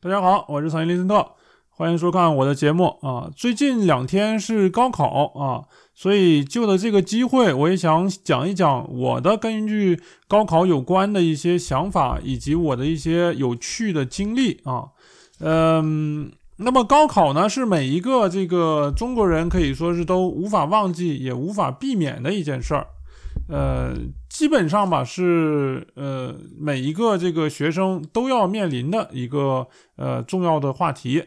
大家好，我是草原林森特，欢迎收看我的节目啊。最近两天是高考啊，所以就的这个机会，我也想讲一讲我的根据高考有关的一些想法，以及我的一些有趣的经历啊。嗯，那么高考呢，是每一个这个中国人可以说是都无法忘记，也无法避免的一件事儿。呃，基本上吧，是呃每一个这个学生都要面临的一个呃重要的话题。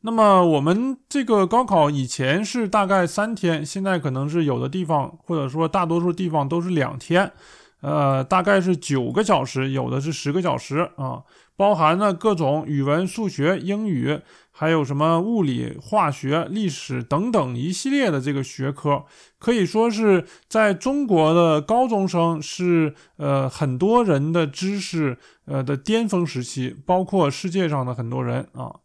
那么我们这个高考以前是大概三天，现在可能是有的地方或者说大多数地方都是两天，呃，大概是九个小时，有的是十个小时啊，包含了各种语文、数学、英语。还有什么物理、化学、历史等等一系列的这个学科，可以说是在中国的高中生是呃很多人的知识呃的巅峰时期，包括世界上的很多人啊。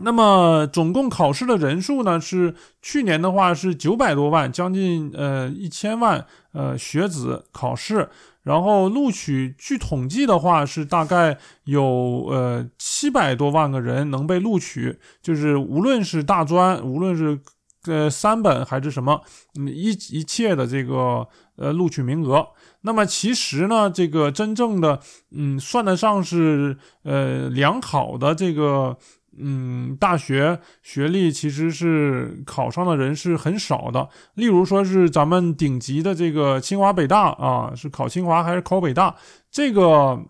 那么总共考试的人数呢，是去年的话是九百多万，将近呃一千万呃学子考试。然后录取，据统计的话是大概有呃七百多万个人能被录取，就是无论是大专，无论是呃三本还是什么，嗯一一切的这个呃录取名额。那么其实呢，这个真正的嗯算得上是呃良好的这个。嗯，大学学历其实是考上的人是很少的。例如说是咱们顶级的这个清华北大啊，是考清华还是考北大？这个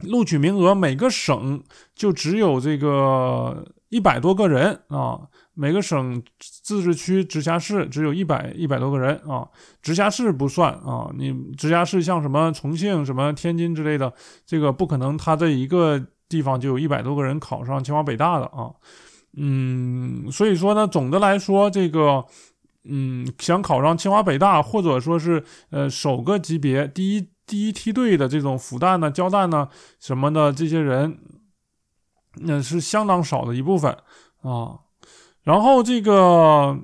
录取名额每个省就只有这个一百多个人啊，每个省自治区、直辖市只有一百一百多个人啊，直辖市不算啊，你直辖市像什么重庆、什么天津之类的，这个不可能，他这一个。地方就有一百多个人考上清华北大的啊，嗯，所以说呢，总的来说，这个，嗯，想考上清华北大，或者说是呃首个级别第一第一梯队的这种复旦呢、交大呢什么的这些人，那是相当少的一部分啊。然后这个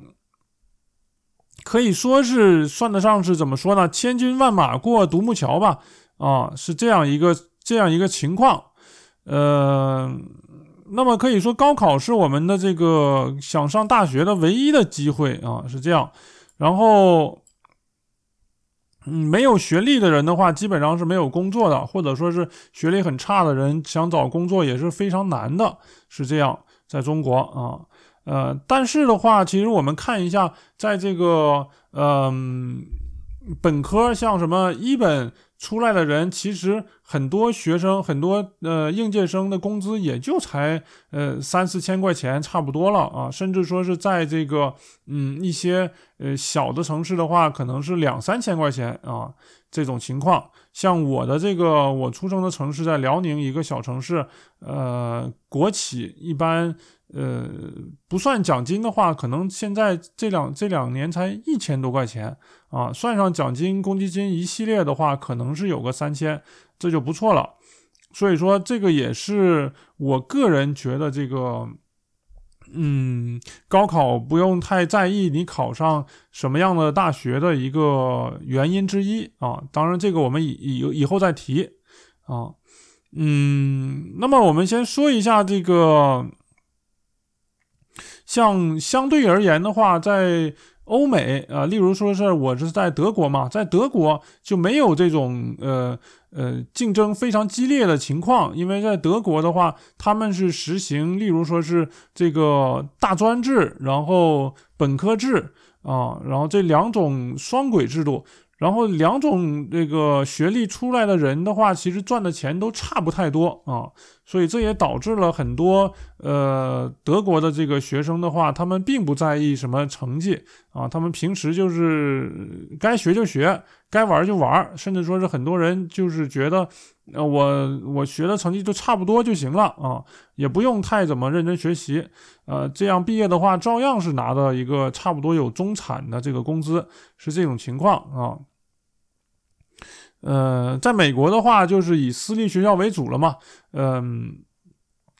可以说是算得上是怎么说呢？千军万马过独木桥吧，啊，是这样一个这样一个情况。呃，那么可以说高考是我们的这个想上大学的唯一的机会啊，是这样。然后，嗯，没有学历的人的话，基本上是没有工作的，或者说是学历很差的人想找工作也是非常难的，是这样。在中国啊，呃，但是的话，其实我们看一下，在这个嗯本科，像什么一本。出来的人其实很多，学生很多，呃，应届生的工资也就才呃三四千块钱，差不多了啊。甚至说是在这个嗯一些呃小的城市的话，可能是两三千块钱啊这种情况。像我的这个我出生的城市在辽宁一个小城市，呃，国企一般。呃，不算奖金的话，可能现在这两这两年才一千多块钱啊。算上奖金、公积金一系列的话，可能是有个三千，这就不错了。所以说，这个也是我个人觉得这个，嗯，高考不用太在意你考上什么样的大学的一个原因之一啊。当然，这个我们以以以后再提啊。嗯，那么我们先说一下这个。像相对而言的话，在欧美啊，例如说是我是在德国嘛，在德国就没有这种呃呃竞争非常激烈的情况，因为在德国的话，他们是实行，例如说是这个大专制，然后本科制啊，然后这两种双轨制度。然后两种这个学历出来的人的话，其实赚的钱都差不太多啊，所以这也导致了很多呃德国的这个学生的话，他们并不在意什么成绩啊，他们平时就是该学就学，该玩就玩，甚至说是很多人就是觉得，呃我我学的成绩就差不多就行了啊，也不用太怎么认真学习，呃这样毕业的话，照样是拿到一个差不多有中产的这个工资，是这种情况啊。呃，在美国的话，就是以私立学校为主了嘛，嗯，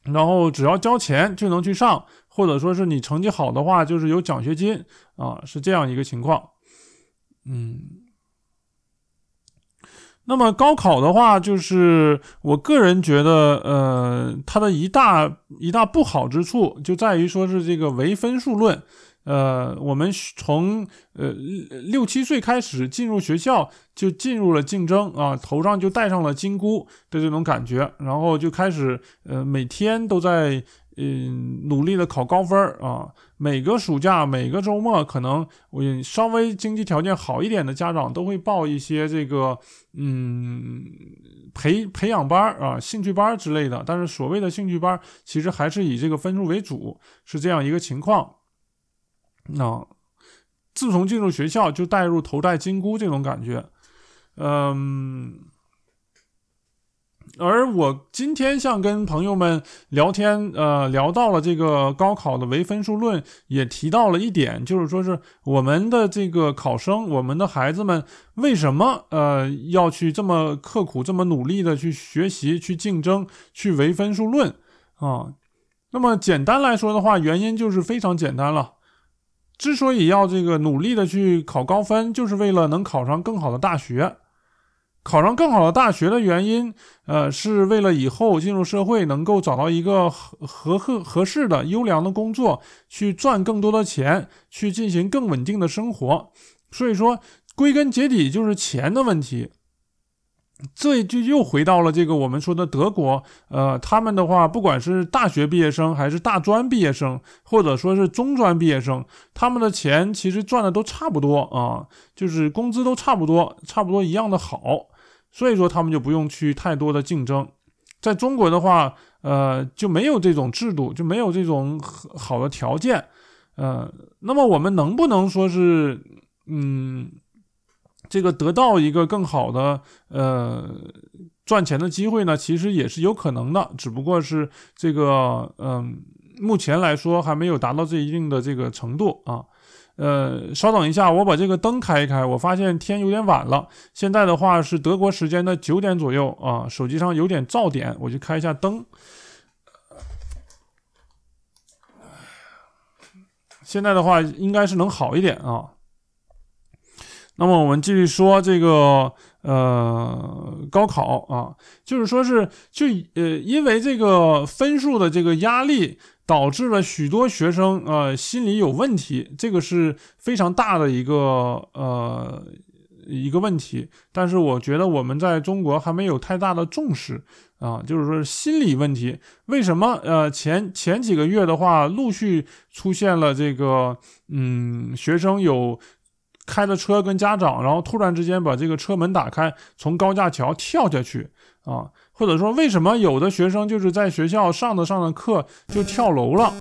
然后只要交钱就能去上，或者说是你成绩好的话，就是有奖学金啊，是这样一个情况，嗯，那么高考的话，就是我个人觉得，呃，它的一大一大不好之处就在于说是这个唯分数论。呃，我们从呃六七岁开始进入学校，就进入了竞争啊，头上就戴上了金箍的这种感觉，然后就开始呃每天都在嗯努力的考高分啊。每个暑假、每个周末，可能我稍微经济条件好一点的家长都会报一些这个嗯培培 养班啊、兴趣班之类的。但是所谓的兴趣班，其实还是以这个分数为主，是这样一个情况。那自从进入学校，就带入头戴金箍这种感觉，嗯。而我今天像跟朋友们聊天，呃，聊到了这个高考的唯分数论，也提到了一点，就是说是我们的这个考生，我们的孩子们为什么呃要去这么刻苦、这么努力的去学习、去竞争、去唯分数论啊？那么简单来说的话，原因就是非常简单了。之所以要这个努力的去考高分，就是为了能考上更好的大学。考上更好的大学的原因，呃，是为了以后进入社会能够找到一个合合合合适的优良的工作，去赚更多的钱，去进行更稳定的生活。所以说，归根结底就是钱的问题。这就又回到了这个我们说的德国，呃，他们的话，不管是大学毕业生，还是大专毕业生，或者说是中专毕业生，他们的钱其实赚的都差不多啊，就是工资都差不多，差不多一样的好，所以说他们就不用去太多的竞争。在中国的话，呃，就没有这种制度，就没有这种好的条件，呃，那么我们能不能说是，嗯？这个得到一个更好的呃赚钱的机会呢，其实也是有可能的，只不过是这个嗯，目前来说还没有达到这一定的这个程度啊。呃，稍等一下，我把这个灯开一开，我发现天有点晚了。现在的话是德国时间的九点左右啊，手机上有点噪点，我去开一下灯。现在的话应该是能好一点啊。那么我们继续说这个呃高考啊，就是说是就呃因为这个分数的这个压力，导致了许多学生呃心理有问题，这个是非常大的一个呃一个问题。但是我觉得我们在中国还没有太大的重视啊，就是说心理问题，为什么呃前前几个月的话，陆续出现了这个嗯学生有。开着车跟家长，然后突然之间把这个车门打开，从高架桥跳下去啊，或者说为什么有的学生就是在学校上着上着课就跳楼了，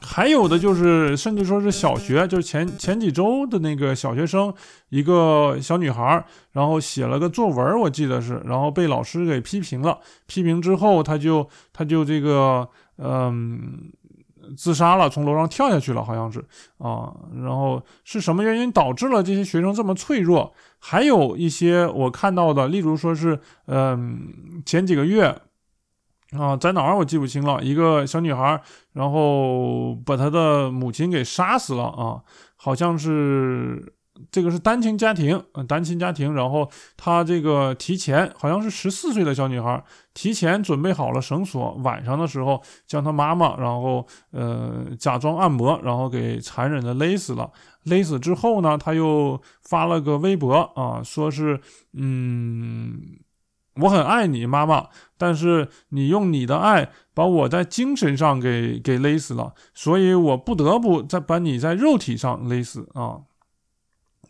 还有的就是甚至说是小学，就是前前几周的那个小学生，一个小女孩，然后写了个作文，我记得是，然后被老师给批评了，批评之后他就他就这个嗯。自杀了，从楼上跳下去了，好像是啊。然后是什么原因导致了这些学生这么脆弱？还有一些我看到的，例如说是，嗯，前几个月啊，在哪儿我记不清了，一个小女孩，然后把她的母亲给杀死了啊，好像是。这个是单亲家庭，嗯，单亲家庭，然后他这个提前好像是十四岁的小女孩，提前准备好了绳索，晚上的时候将她妈妈，然后呃假装按摩，然后给残忍的勒死了。勒死之后呢，他又发了个微博啊，说是嗯，我很爱你妈妈，但是你用你的爱把我在精神上给给勒死了，所以我不得不再把你在肉体上勒死啊。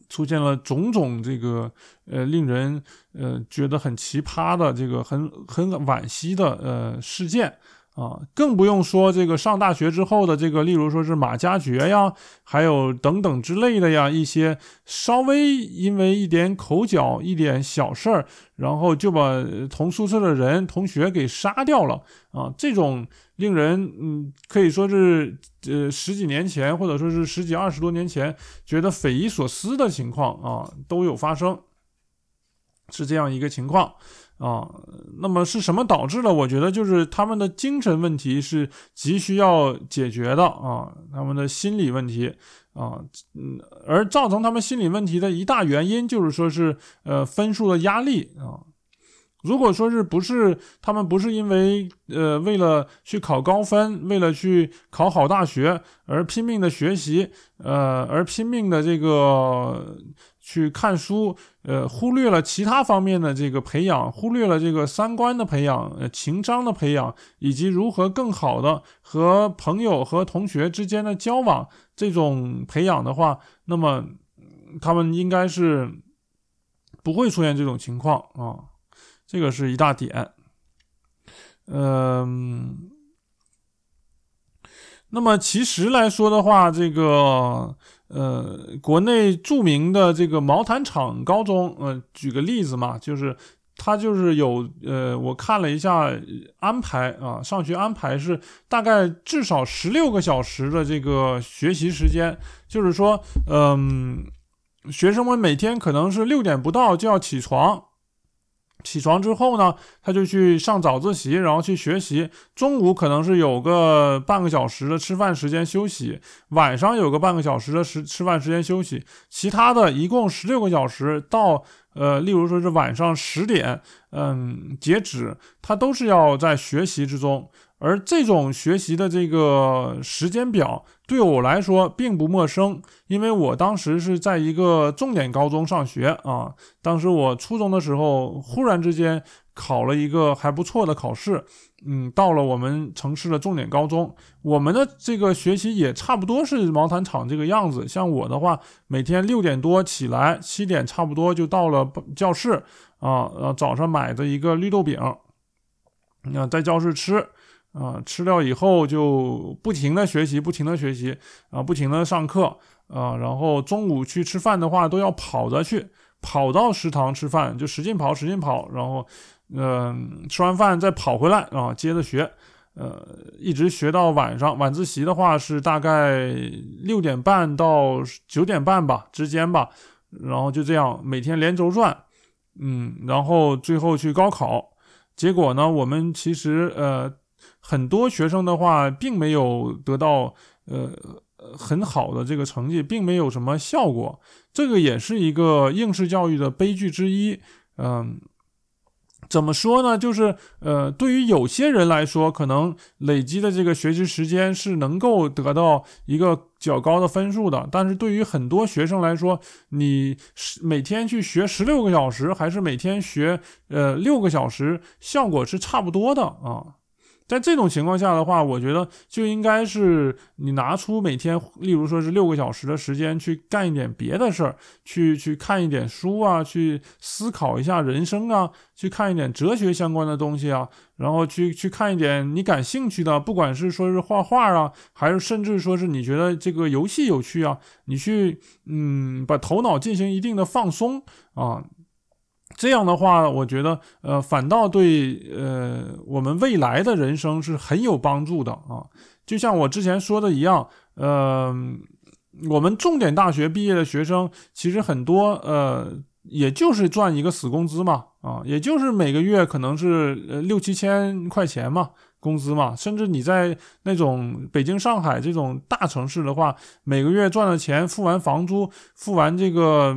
出现了种种这个呃令人呃觉得很奇葩的这个很很惋惜的呃事件。啊，更不用说这个上大学之后的这个，例如说是马加爵呀，还有等等之类的呀，一些稍微因为一点口角、一点小事儿，然后就把同宿舍的人同学给杀掉了啊，这种。令人嗯，可以说是呃十几年前，或者说是十几二十多年前，觉得匪夷所思的情况啊，都有发生，是这样一个情况啊。那么是什么导致了？我觉得就是他们的精神问题是急需要解决的啊，他们的心理问题啊，嗯，而造成他们心理问题的一大原因就是说是呃分数的压力啊。如果说是不是他们不是因为呃为了去考高分，为了去考好大学而拼命的学习，呃，而拼命的这个去看书，呃，忽略了其他方面的这个培养，忽略了这个三观的培养，呃，情商的培养，以及如何更好的和朋友和同学之间的交往这种培养的话，那么他们应该是不会出现这种情况啊。这个是一大点，嗯，那么其实来说的话，这个呃，国内著名的这个毛坦厂高中，呃，举个例子嘛，就是他就是有呃，我看了一下安排啊，上学安排是大概至少十六个小时的这个学习时间，就是说，嗯，学生们每天可能是六点不到就要起床。起床之后呢，他就去上早自习，然后去学习。中午可能是有个半个小时的吃饭时间休息，晚上有个半个小时的时吃饭时间休息。其他的一共十六个小时，到呃，例如说是晚上十点，嗯，截止，他都是要在学习之中。而这种学习的这个时间表对我来说并不陌生，因为我当时是在一个重点高中上学啊。当时我初中的时候，忽然之间考了一个还不错的考试，嗯，到了我们城市的重点高中。我们的这个学习也差不多是毛毯厂这个样子。像我的话，每天六点多起来，七点差不多就到了教室啊，呃，早上买的一个绿豆饼，那在教室吃。啊，吃掉以后就不停的学习，不停的学习，啊，不停的上课，啊，然后中午去吃饭的话都要跑着去，跑到食堂吃饭，就使劲跑，使劲跑，然后，嗯，吃完饭再跑回来，啊，接着学，呃，一直学到晚上，晚自习的话是大概六点半到九点半吧之间吧，然后就这样每天连轴转，嗯，然后最后去高考，结果呢，我们其实，呃。很多学生的话，并没有得到呃很好的这个成绩，并没有什么效果。这个也是一个应试教育的悲剧之一。嗯，怎么说呢？就是呃，对于有些人来说，可能累积的这个学习时间是能够得到一个较高的分数的。但是对于很多学生来说，你是每天去学十六个小时，还是每天学呃六个小时，效果是差不多的啊。在这种情况下的话，我觉得就应该是你拿出每天，例如说是六个小时的时间去干一点别的事儿，去去看一点书啊，去思考一下人生啊，去看一点哲学相关的东西啊，然后去去看一点你感兴趣的，不管是说是画画啊，还是甚至说是你觉得这个游戏有趣啊，你去嗯把头脑进行一定的放松啊。这样的话，我觉得，呃，反倒对，呃，我们未来的人生是很有帮助的啊。就像我之前说的一样，呃，我们重点大学毕业的学生，其实很多，呃，也就是赚一个死工资嘛，啊，也就是每个月可能是呃六七千块钱嘛。工资嘛，甚至你在那种北京、上海这种大城市的话，每个月赚的钱付完房租，付完这个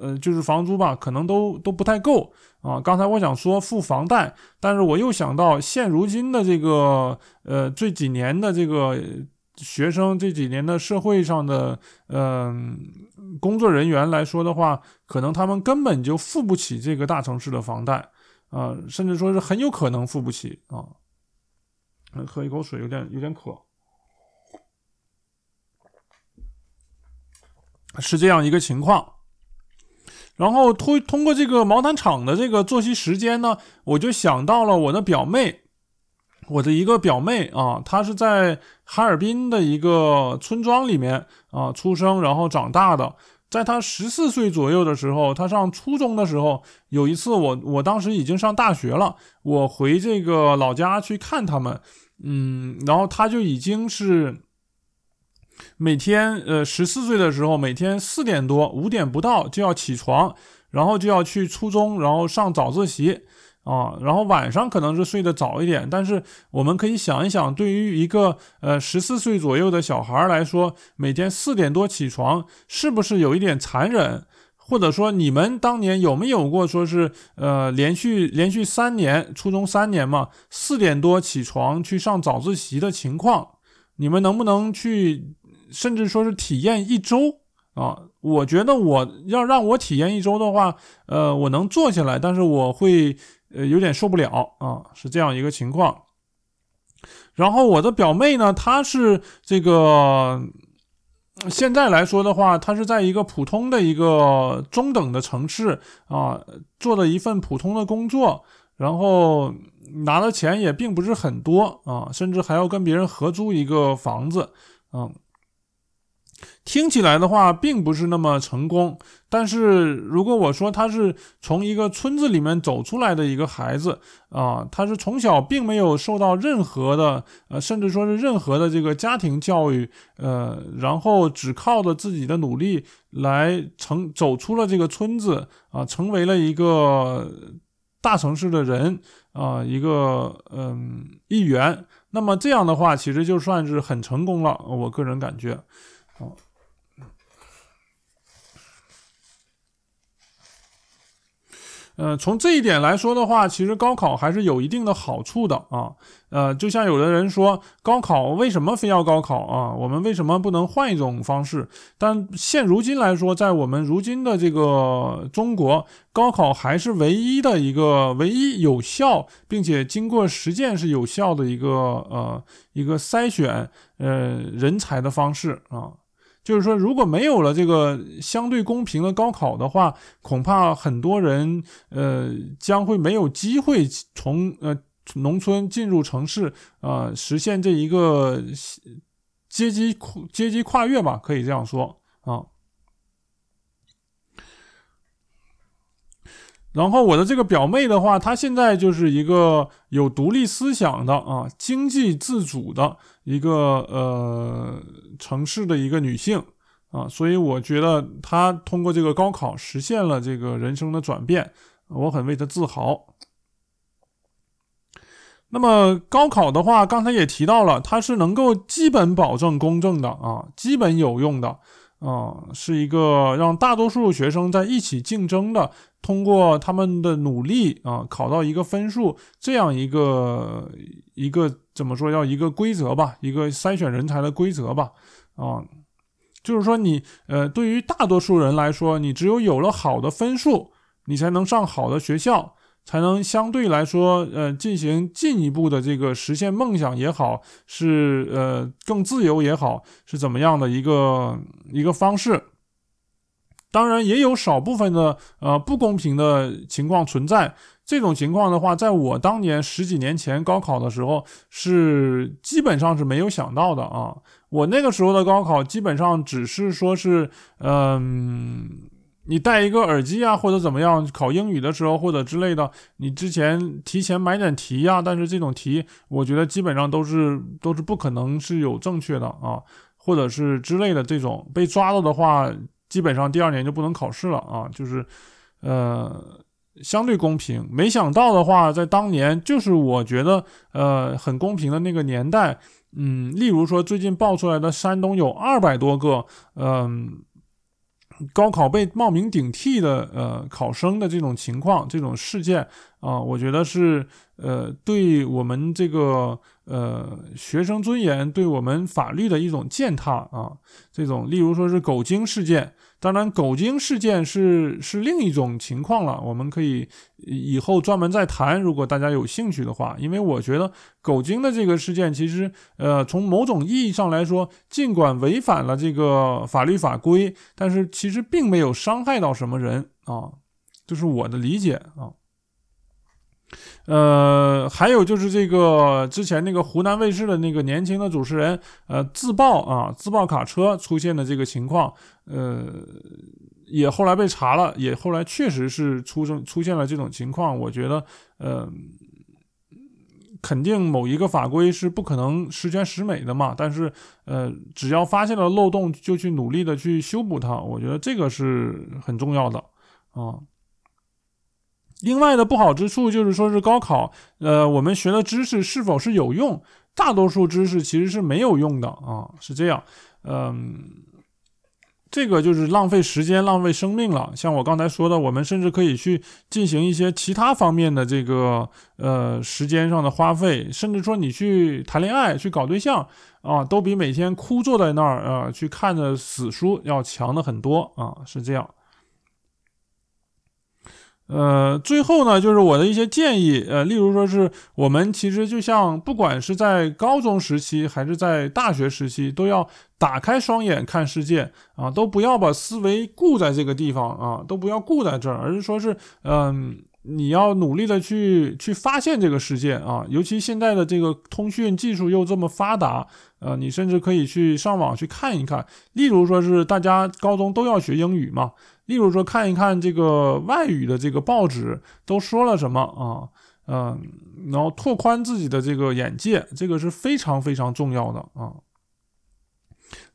呃就是房租吧，可能都都不太够啊。刚才我想说付房贷，但是我又想到现如今的这个呃这几年的这个学生，这几年的社会上的嗯工作人员来说的话，可能他们根本就付不起这个大城市的房贷啊，甚至说是很有可能付不起啊。喝一口水，有点有点渴，是这样一个情况。然后通通过这个毛毯厂的这个作息时间呢，我就想到了我的表妹，我的一个表妹啊，她是在哈尔滨的一个村庄里面啊出生，然后长大的。在他十四岁左右的时候，他上初中的时候，有一次我我当时已经上大学了，我回这个老家去看他们，嗯，然后他就已经是每天呃十四岁的时候，每天四点多五点不到就要起床，然后就要去初中，然后上早自习啊，然后晚上可能是睡得早一点，但是我们可以想一想，对于一个呃十四岁左右的小孩来说，每天四点多起床，是不是有一点残忍？或者说，你们当年有没有过说是呃连续连续三年，初中三年嘛，四点多起床去上早自习的情况？你们能不能去，甚至说是体验一周啊？我觉得我要让我体验一周的话，呃，我能做下来，但是我会呃有点受不了啊，是这样一个情况。然后我的表妹呢，她是这个。现在来说的话，她是在一个普通的一个中等的城市啊，做的一份普通的工作，然后拿的钱也并不是很多啊，甚至还要跟别人合租一个房子，嗯。听起来的话，并不是那么成功。但是如果我说他是从一个村子里面走出来的一个孩子啊，他是从小并没有受到任何的呃，甚至说是任何的这个家庭教育，呃，然后只靠着自己的努力来成走出了这个村子啊，成为了一个大城市的人啊，一个嗯一员。那么这样的话，其实就算是很成功了。我个人感觉。哦，呃，从这一点来说的话，其实高考还是有一定的好处的啊。呃，就像有的人说，高考为什么非要高考啊？我们为什么不能换一种方式？但现如今来说，在我们如今的这个中国，高考还是唯一的一个唯一有效并且经过实践是有效的一个呃一个筛选呃人才的方式啊。就是说，如果没有了这个相对公平的高考的话，恐怕很多人呃将会没有机会从呃农村进入城市啊，实现这一个阶级跨阶级跨越吧，可以这样说啊。然后我的这个表妹的话，她现在就是一个有独立思想的啊，经济自主的。一个呃城市的一个女性啊，所以我觉得她通过这个高考实现了这个人生的转变，我很为她自豪。那么高考的话，刚才也提到了，它是能够基本保证公正的啊，基本有用的啊，是一个让大多数学生在一起竞争的，通过他们的努力啊，考到一个分数，这样一个一个。怎么说？要一个规则吧，一个筛选人才的规则吧，啊，就是说你呃，对于大多数人来说，你只有有了好的分数，你才能上好的学校，才能相对来说呃进行进一步的这个实现梦想也好，是呃更自由也好，是怎么样的一个一个方式。当然，也有少部分的呃不公平的情况存在。这种情况的话，在我当年十几年前高考的时候，是基本上是没有想到的啊。我那个时候的高考，基本上只是说是，嗯，你戴一个耳机啊，或者怎么样，考英语的时候或者之类的，你之前提前买点题呀。但是这种题，我觉得基本上都是都是不可能是有正确的啊，或者是之类的这种被抓到的话，基本上第二年就不能考试了啊。就是，呃。相对公平，没想到的话，在当年就是我觉得呃很公平的那个年代，嗯，例如说最近爆出来的山东有二百多个嗯高考被冒名顶替的呃考生的这种情况，这种事件啊，我觉得是呃对我们这个呃学生尊严，对我们法律的一种践踏啊，这种例如说是狗精事件。当然，狗精事件是是另一种情况了，我们可以以后专门再谈。如果大家有兴趣的话，因为我觉得狗精的这个事件，其实呃，从某种意义上来说，尽管违反了这个法律法规，但是其实并没有伤害到什么人啊，这是我的理解啊。呃，还有就是这个之前那个湖南卫视的那个年轻的主持人，呃，自曝啊，自曝卡车出现的这个情况，呃，也后来被查了，也后来确实是出生出现了这种情况。我觉得，呃，肯定某一个法规是不可能十全十美的嘛，但是，呃，只要发现了漏洞，就去努力的去修补它，我觉得这个是很重要的啊。另外的不好之处就是说是高考，呃，我们学的知识是否是有用？大多数知识其实是没有用的啊，是这样，嗯。这个就是浪费时间、浪费生命了。像我刚才说的，我们甚至可以去进行一些其他方面的这个呃时间上的花费，甚至说你去谈恋爱、去搞对象啊，都比每天枯坐在那儿啊去看着死书要强的很多啊，是这样。呃，最后呢，就是我的一些建议，呃，例如说是我们其实就像不管是在高中时期还是在大学时期，都要打开双眼看世界啊，都不要把思维固在这个地方啊，都不要固在这儿，而是说是，嗯，你要努力的去去发现这个世界啊，尤其现在的这个通讯技术又这么发达，呃，你甚至可以去上网去看一看，例如说是大家高中都要学英语嘛。例如说，看一看这个外语的这个报纸都说了什么啊，嗯，然后拓宽自己的这个眼界，这个是非常非常重要的啊。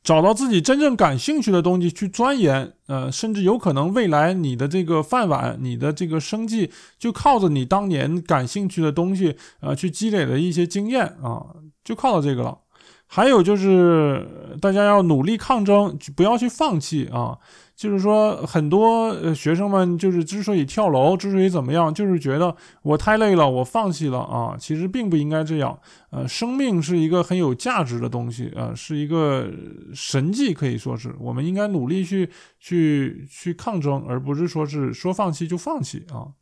找到自己真正感兴趣的东西去钻研，呃，甚至有可能未来你的这个饭碗、你的这个生计就靠着你当年感兴趣的东西，呃，去积累的一些经验啊，就靠到这个了。还有就是大家要努力抗争，不要去放弃啊。就是说，很多学生们就是之所以跳楼，之所以怎么样，就是觉得我太累了，我放弃了啊。其实并不应该这样。呃，生命是一个很有价值的东西，呃，是一个神迹，可以说是我们应该努力去去去抗争，而不是说是说放弃就放弃啊。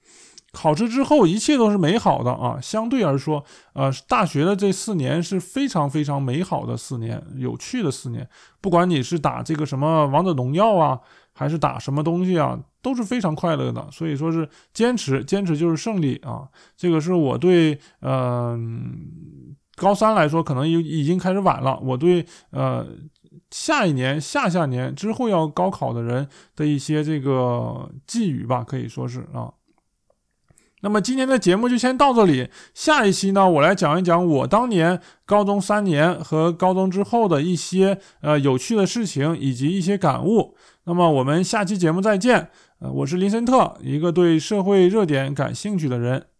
考试之后一切都是美好的啊。相对而说，呃，大学的这四年是非常非常美好的四年，有趣的四年。不管你是打这个什么王者荣耀啊。还是打什么东西啊，都是非常快乐的。所以说是坚持，坚持就是胜利啊！这个是我对嗯高三来说，可能已已经开始晚了。我对呃下一年、下下年之后要高考的人的一些这个寄语吧，可以说是啊。那么今天的节目就先到这里，下一期呢，我来讲一讲我当年高中三年和高中之后的一些呃有趣的事情以及一些感悟。那么我们下期节目再见。呃，我是林森特，一个对社会热点感兴趣的人。